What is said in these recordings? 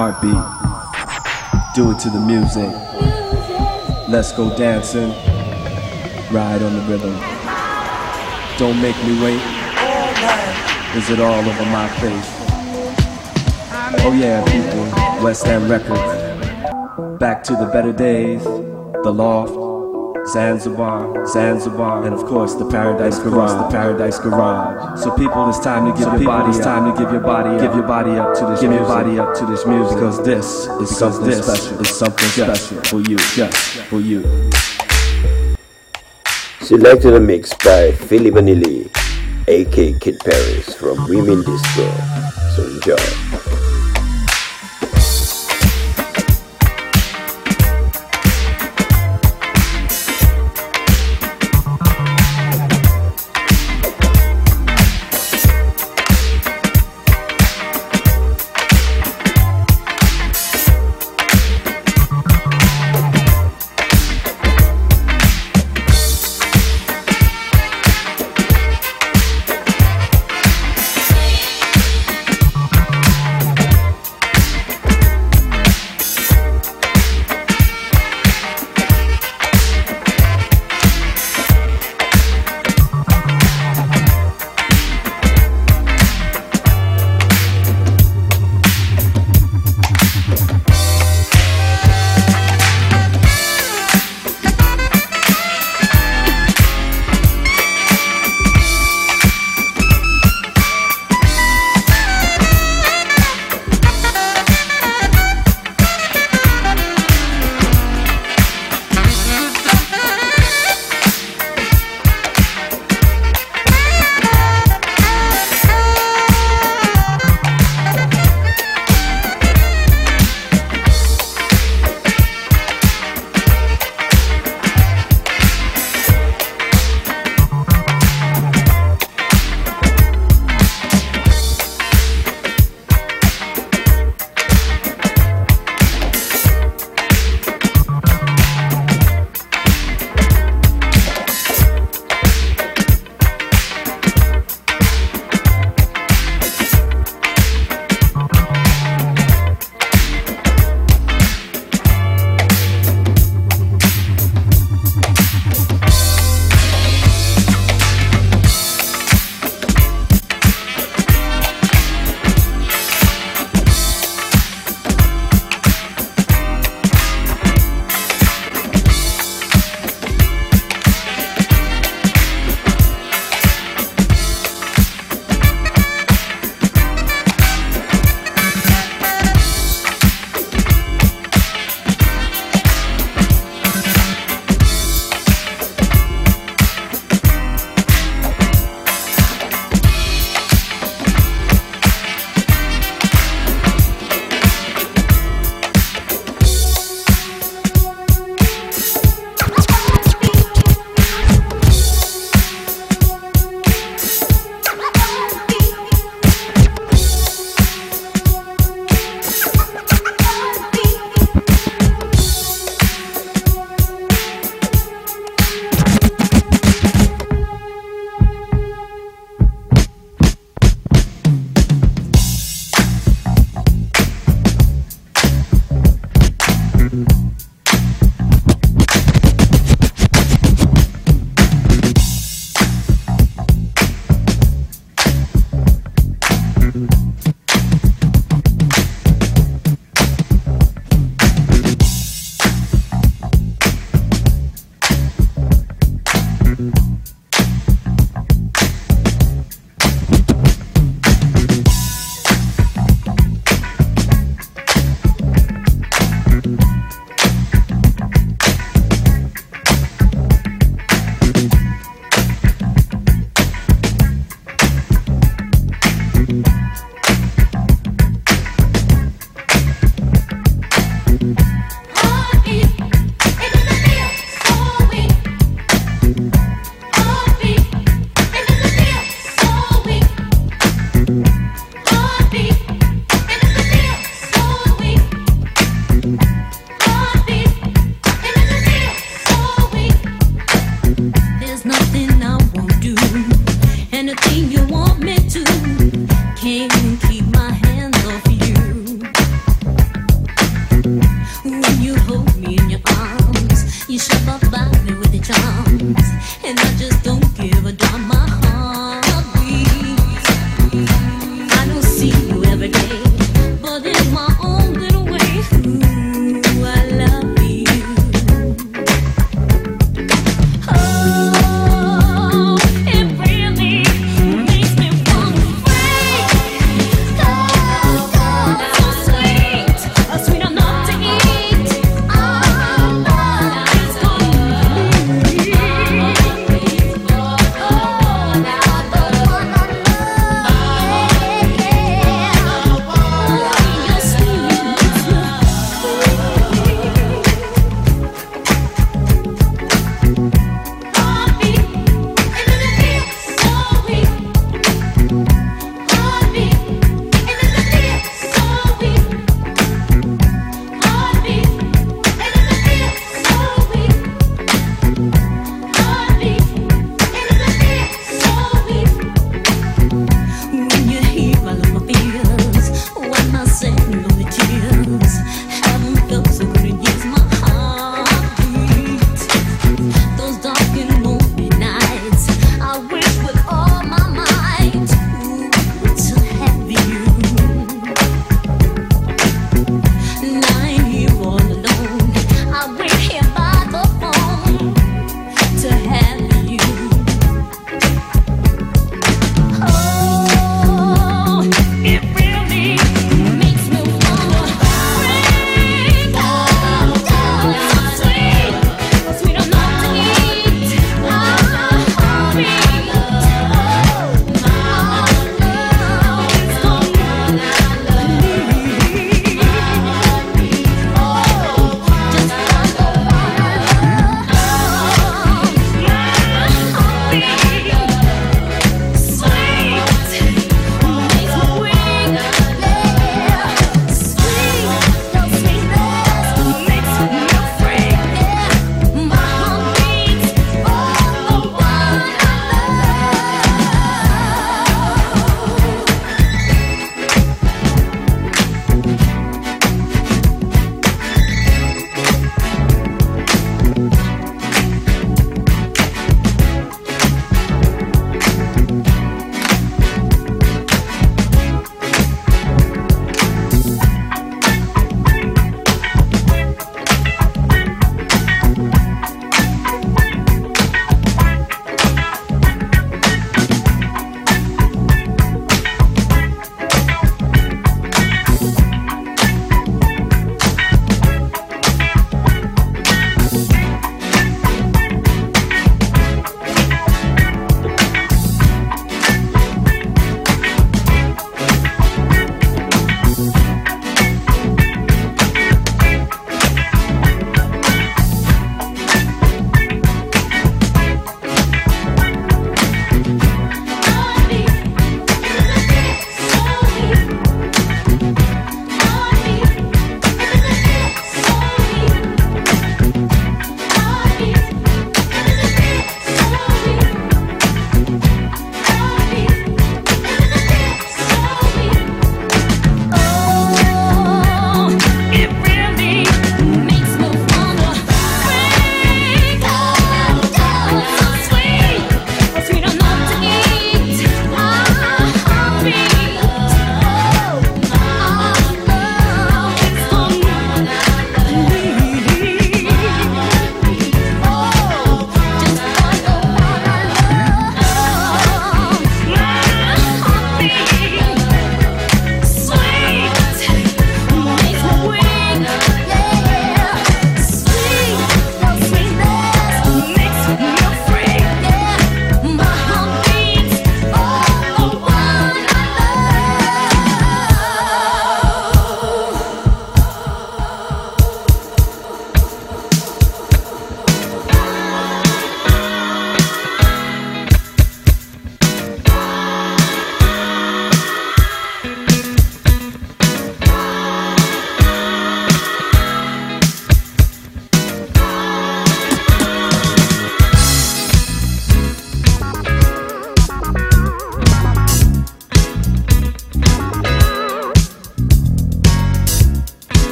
Heartbeat. Do it to the music. Let's go dancing. Ride on the rhythm. Don't make me wait. Is it all over my face? Oh yeah, people. West End Records. Back to the better days. The Loft. Zanzibar, Zanzibar, and of course the Paradise Garage, the Paradise Garage. So people, it's time to give so your body, it's time to give your body, up. give your body up to this, give music. your body up to this music, because this is because something this special. Is something special for you, just for you. Selected and mixed by Philly Vanilli, aka Kid Paris from Women Disco. So enjoy.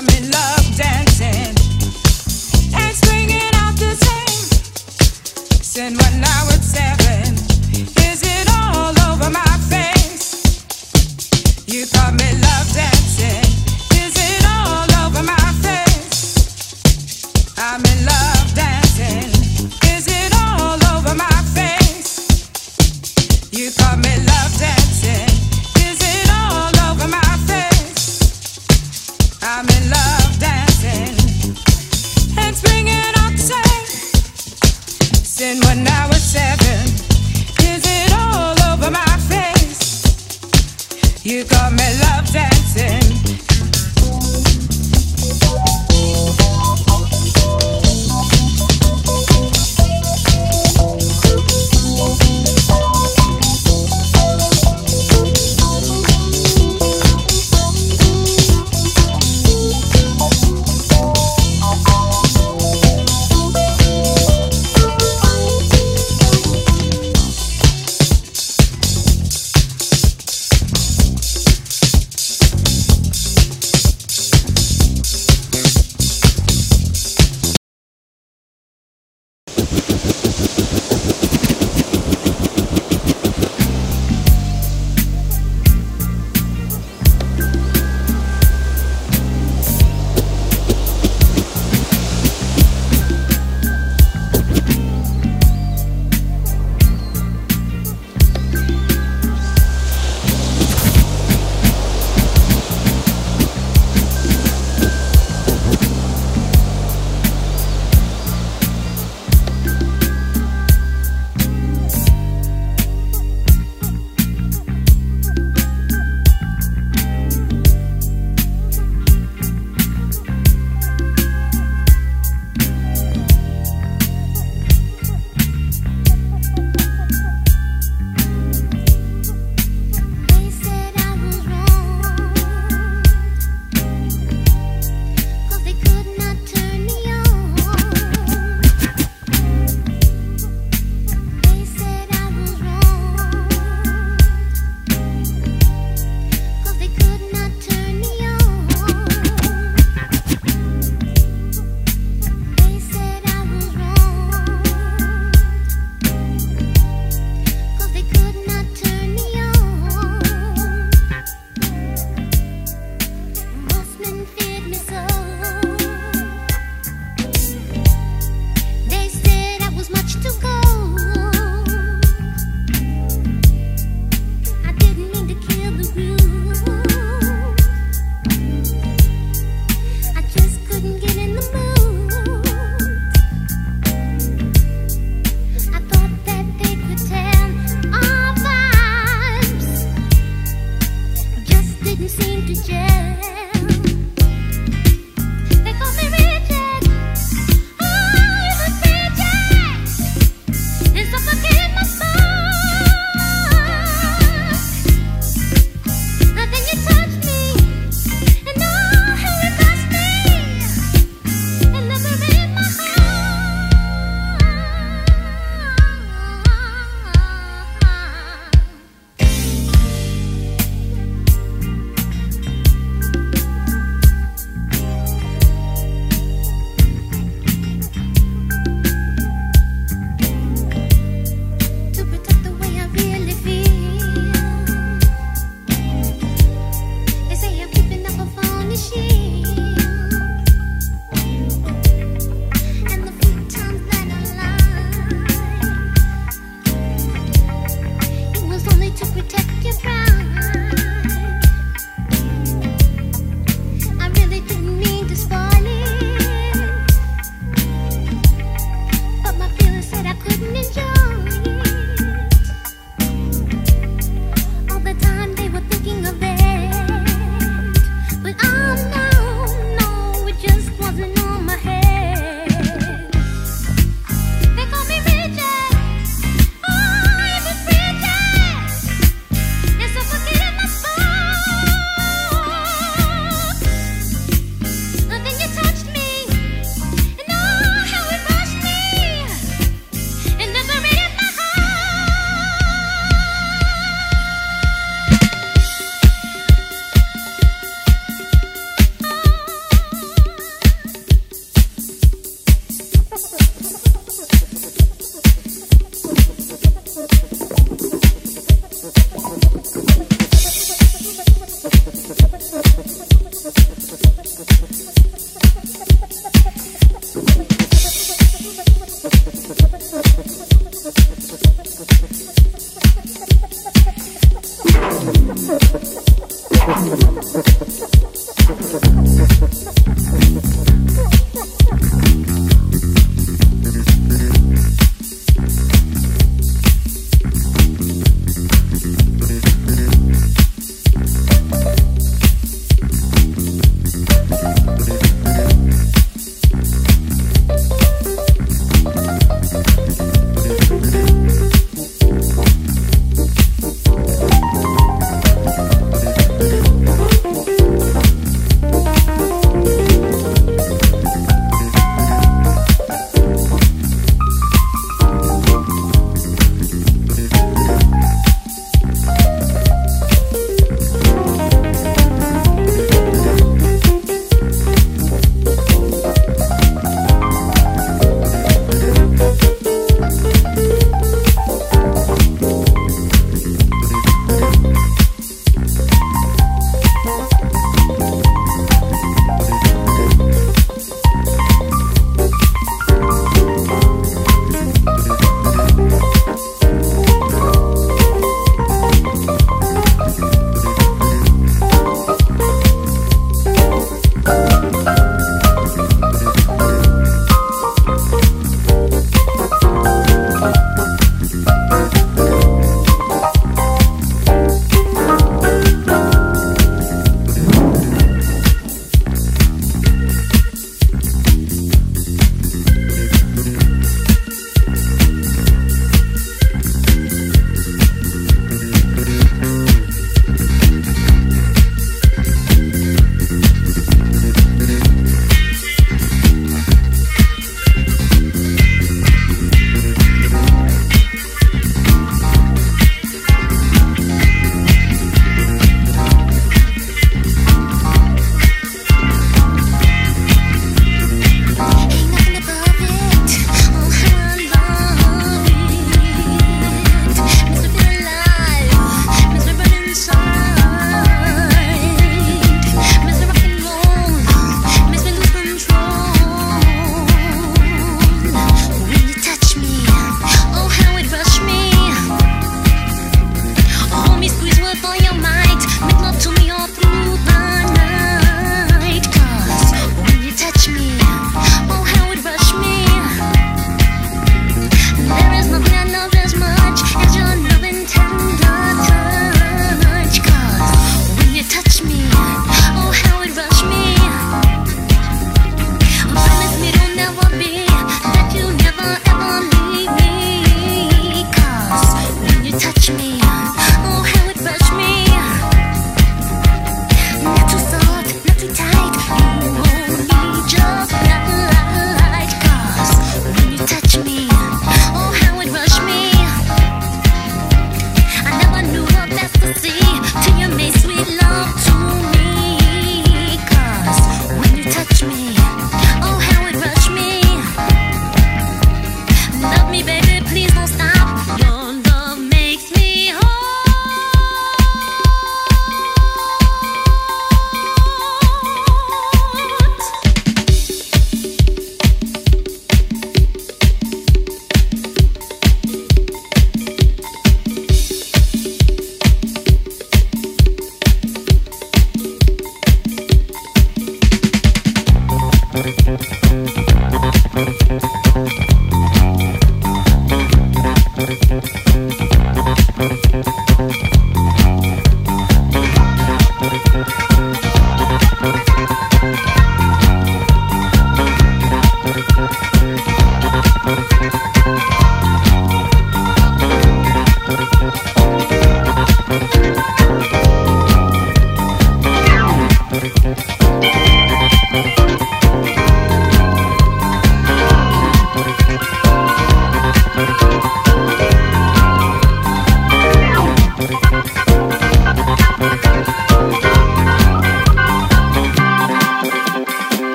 I'm in love.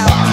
I